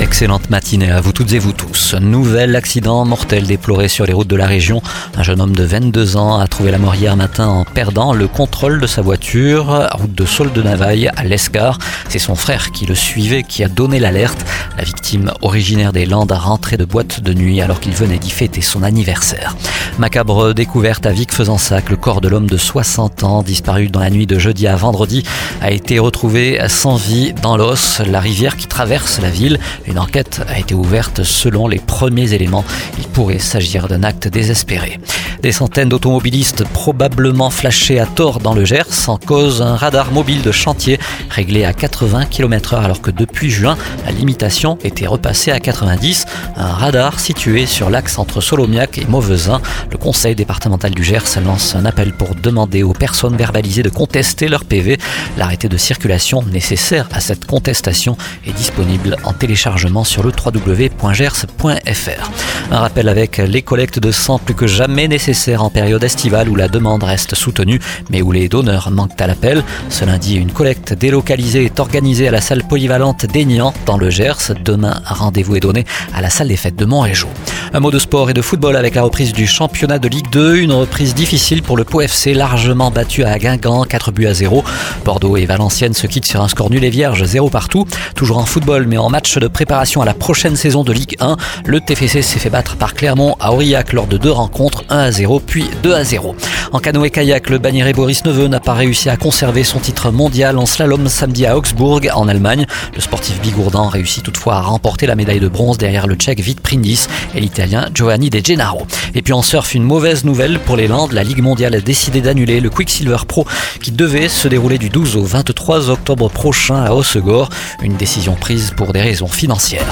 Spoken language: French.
Excellente matinée à vous toutes et vous tous. Nouvel accident mortel déploré sur les routes de la région. Un jeune homme de 22 ans a trouvé la mort hier matin en perdant le contrôle de sa voiture, route de Saul de Navaille à l'Escar. C'est son frère qui le suivait qui a donné l'alerte. La victime, originaire des Landes, a rentré de boîte de nuit alors qu'il venait d'y fêter son anniversaire. Macabre découverte à Vic-Fezensac, le corps de l'homme de 60 ans, disparu dans la nuit de jeudi à vendredi, a été retrouvé sans vie dans l'os, la rivière qui traverse la ville. Une enquête a été ouverte selon les premiers éléments. Il pourrait s'agir d'un acte désespéré. Des centaines d'automobilistes probablement flashés à tort dans le Gers en cause un radar mobile de chantier réglé à 80 km/h alors que depuis juin, la limitation était repassée à 90. Un radar situé sur l'axe entre Solomiac et Mauvesin. Le conseil départemental du Gers lance un appel pour demander aux personnes verbalisées de contester leur PV. L'arrêté de circulation nécessaire à cette contestation est disponible en téléchargement sur le www.gers.fr. Un rappel avec les collectes de sang plus que jamais nécessaires en période estivale où la demande reste soutenue mais où les donneurs manquent à l'appel. Ce lundi, une collecte délocalisée est organisée à la salle polyvalente d'Aignan dans le Gers. Demain, rendez-vous est donné à la salle des fêtes de Montrégeau. Un mot de sport et de football avec la reprise du championnat de Ligue 2. Une reprise difficile pour le Pau FC, largement battu à Guingamp, 4 buts à 0. Bordeaux et Valenciennes se quittent sur un score nul et vierge, 0 partout. Toujours en football, mais en match de préparation à la prochaine saison de Ligue 1, le TFC s'est fait battre par Clermont à Aurillac lors de deux rencontres, 1 à 0 puis 2 à 0. En canoë-kayak, le bannière Boris Neveu n'a pas réussi à conserver son titre mondial en slalom samedi à Augsbourg, en Allemagne. Le sportif bigourdan réussit toutefois à remporter la médaille de bronze derrière le tchèque Vit Prindis et Giovanni De Gennaro. Et puis en surf, une mauvaise nouvelle pour les Landes. La Ligue mondiale a décidé d'annuler le Quicksilver Pro qui devait se dérouler du 12 au 23 octobre prochain à Hossegor. Une décision prise pour des raisons financières.